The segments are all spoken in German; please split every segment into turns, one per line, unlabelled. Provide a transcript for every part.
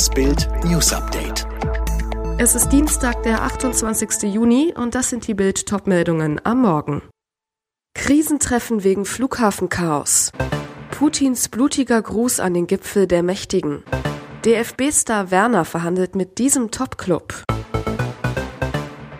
Das Bild News Update.
Es ist Dienstag, der 28. Juni und das sind die Bild Topmeldungen am Morgen. Krisentreffen wegen Flughafenchaos. Putins blutiger Gruß an den Gipfel der Mächtigen. DFB-Star Werner verhandelt mit diesem Top-Club.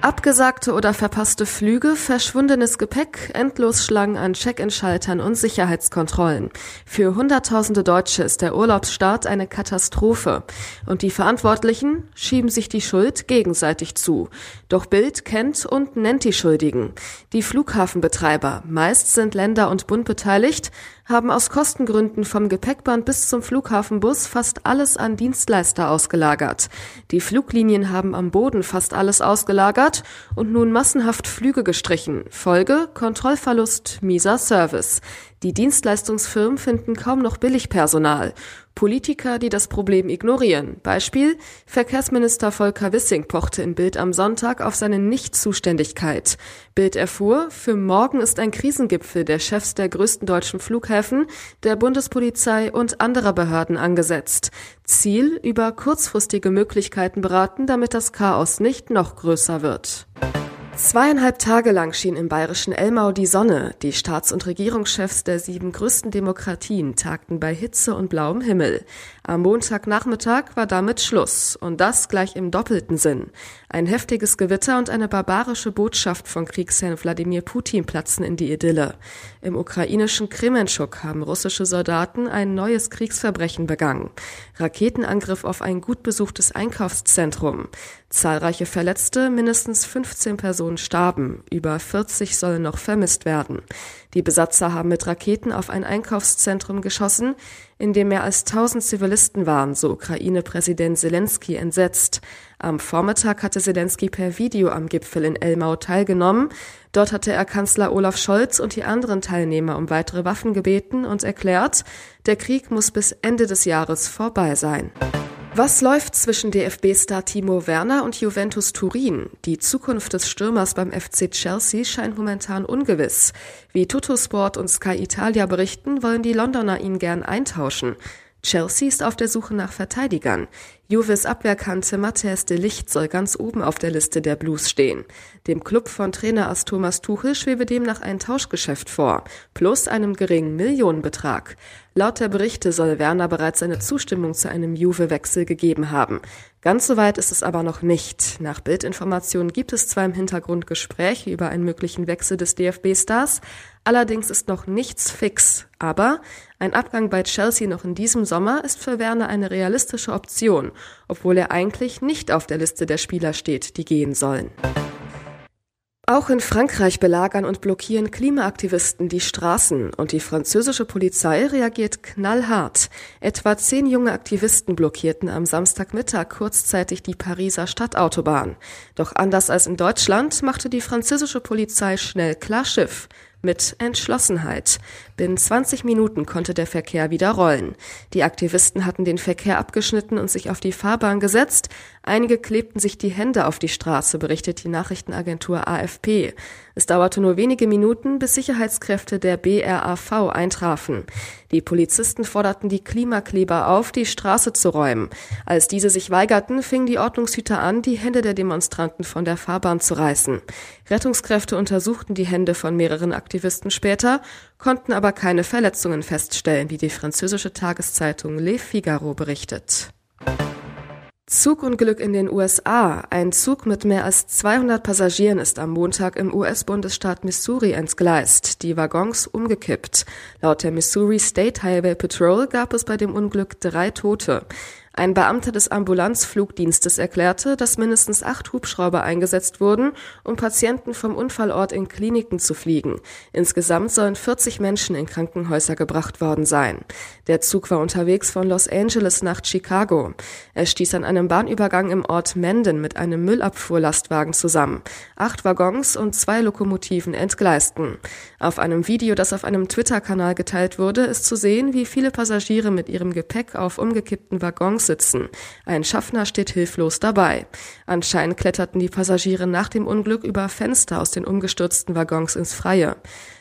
Abgesagte oder verpasste Flüge, verschwundenes Gepäck, Endlosschlangen an Check-in-Schaltern und Sicherheitskontrollen. Für Hunderttausende Deutsche ist der Urlaubsstart eine Katastrophe. Und die Verantwortlichen schieben sich die Schuld gegenseitig zu. Doch Bild kennt und nennt die Schuldigen. Die Flughafenbetreiber, meist sind Länder und Bund beteiligt, haben aus Kostengründen vom Gepäckband bis zum Flughafenbus fast alles an Dienstleister ausgelagert. Die Fluglinien haben am Boden fast alles ausgelagert und nun massenhaft Flüge gestrichen. Folge Kontrollverlust, mieser Service. Die Dienstleistungsfirmen finden kaum noch Billigpersonal. Politiker, die das Problem ignorieren. Beispiel Verkehrsminister Volker Wissing pochte in Bild am Sonntag auf seine Nichtzuständigkeit. Bild erfuhr, für morgen ist ein Krisengipfel der Chefs der größten deutschen Flughäfen, der Bundespolizei und anderer Behörden angesetzt. Ziel, über kurzfristige Möglichkeiten beraten, damit das Chaos nicht noch größer wird. Zweieinhalb Tage lang schien im bayerischen Elmau die Sonne. Die Staats- und Regierungschefs der sieben größten Demokratien tagten bei Hitze und blauem Himmel. Am Montagnachmittag war damit Schluss. Und das gleich im doppelten Sinn. Ein heftiges Gewitter und eine barbarische Botschaft von Kriegsherrn Wladimir Putin platzen in die Idylle. Im ukrainischen Kremenschuk haben russische Soldaten ein neues Kriegsverbrechen begangen. Raketenangriff auf ein gut besuchtes Einkaufszentrum. Zahlreiche Verletzte, mindestens 15 Personen starben. Über 40 sollen noch vermisst werden. Die Besatzer haben mit Raketen auf ein Einkaufszentrum geschossen, in dem mehr als 1000 Zivilisten waren, so Ukraine-Präsident Zelensky entsetzt. Am Vormittag hatte Zelensky per Video am Gipfel in Elmau teilgenommen. Dort hatte er Kanzler Olaf Scholz und die anderen Teilnehmer um weitere Waffen gebeten und erklärt, der Krieg muss bis Ende des Jahres vorbei sein. Was läuft zwischen DFB-Star Timo Werner und Juventus Turin? Die Zukunft des Stürmers beim FC Chelsea scheint momentan ungewiss. Wie Tuttosport und Sky Italia berichten, wollen die Londoner ihn gern eintauschen. Chelsea ist auf der Suche nach Verteidigern. Juves Abwehrkante Matthias de Licht soll ganz oben auf der Liste der Blues stehen. Dem Club von Trainer als Thomas Tuchel schwebe demnach ein Tauschgeschäft vor, plus einem geringen Millionenbetrag. Laut der Berichte soll Werner bereits seine Zustimmung zu einem Juve-Wechsel gegeben haben. Ganz so weit ist es aber noch nicht. Nach Bildinformationen gibt es zwar im Hintergrund Gespräche über einen möglichen Wechsel des DFB-Stars, allerdings ist noch nichts fix. Aber ein Abgang bei Chelsea noch in diesem Sommer ist für Werner eine realistische Option, obwohl er eigentlich nicht auf der Liste der Spieler steht, die gehen sollen. Auch in Frankreich belagern und blockieren Klimaaktivisten die Straßen und die französische Polizei reagiert knallhart. Etwa zehn junge Aktivisten blockierten am Samstagmittag kurzzeitig die Pariser Stadtautobahn. Doch anders als in Deutschland machte die französische Polizei schnell Klarschiff mit Entschlossenheit. Binnen 20 Minuten konnte der Verkehr wieder rollen. Die Aktivisten hatten den Verkehr abgeschnitten und sich auf die Fahrbahn gesetzt. Einige klebten sich die Hände auf die Straße, berichtet die Nachrichtenagentur AFP. Es dauerte nur wenige Minuten, bis Sicherheitskräfte der BRAV eintrafen. Die Polizisten forderten die Klimakleber auf, die Straße zu räumen. Als diese sich weigerten, fingen die Ordnungshüter an, die Hände der Demonstranten von der Fahrbahn zu reißen. Rettungskräfte untersuchten die Hände von mehreren Aktivisten später, konnten aber keine Verletzungen feststellen, wie die französische Tageszeitung Le Figaro berichtet. Zugunglück in den USA. Ein Zug mit mehr als 200 Passagieren ist am Montag im US-Bundesstaat Missouri entgleist, die Waggons umgekippt. Laut der Missouri State Highway Patrol gab es bei dem Unglück drei Tote. Ein Beamter des Ambulanzflugdienstes erklärte, dass mindestens acht Hubschrauber eingesetzt wurden, um Patienten vom Unfallort in Kliniken zu fliegen. Insgesamt sollen 40 Menschen in Krankenhäuser gebracht worden sein. Der Zug war unterwegs von Los Angeles nach Chicago. Er stieß an einem Bahnübergang im Ort Menden mit einem Müllabfuhrlastwagen zusammen. Acht Waggons und zwei Lokomotiven entgleisten. Auf einem Video, das auf einem Twitter-Kanal geteilt wurde, ist zu sehen, wie viele Passagiere mit ihrem Gepäck auf umgekippten Waggons sitzen. Ein Schaffner steht hilflos dabei. Anscheinend kletterten die Passagiere nach dem Unglück über Fenster aus den umgestürzten Waggons ins Freie.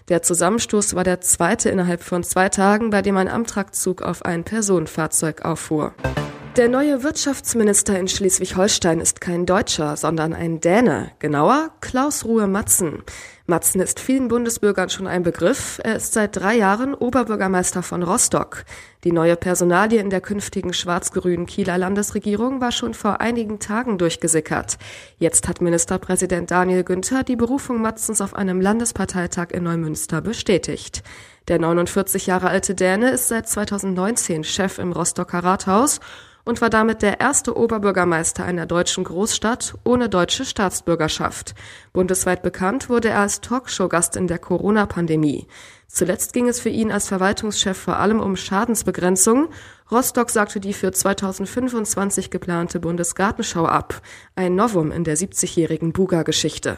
Der Zusammenstoß war der zweite innerhalb von zwei Tagen, bei dem ein Amtrakzug auf ein Personenfahrzeug auffuhr. Der neue Wirtschaftsminister in Schleswig-Holstein ist kein Deutscher, sondern ein Däne. Genauer Klaus Ruhe Matzen. Matzen ist vielen Bundesbürgern schon ein Begriff. Er ist seit drei Jahren Oberbürgermeister von Rostock. Die neue Personalie in der künftigen schwarz-grünen Kieler Landesregierung war schon vor einigen Tagen durchgesickert. Jetzt hat Ministerpräsident Daniel Günther die Berufung Matzens auf einem Landesparteitag in Neumünster bestätigt. Der 49 Jahre alte Däne ist seit 2019 Chef im Rostocker Rathaus und war damit der erste Oberbürgermeister einer deutschen Großstadt ohne deutsche Staatsbürgerschaft. Bundesweit bekannt wurde er als Talkshow-Gast in der Corona-Pandemie. Zuletzt ging es für ihn als Verwaltungschef vor allem um Schadensbegrenzung. Rostock sagte die für 2025 geplante Bundesgartenschau ab. Ein Novum in der 70-jährigen Buga-Geschichte.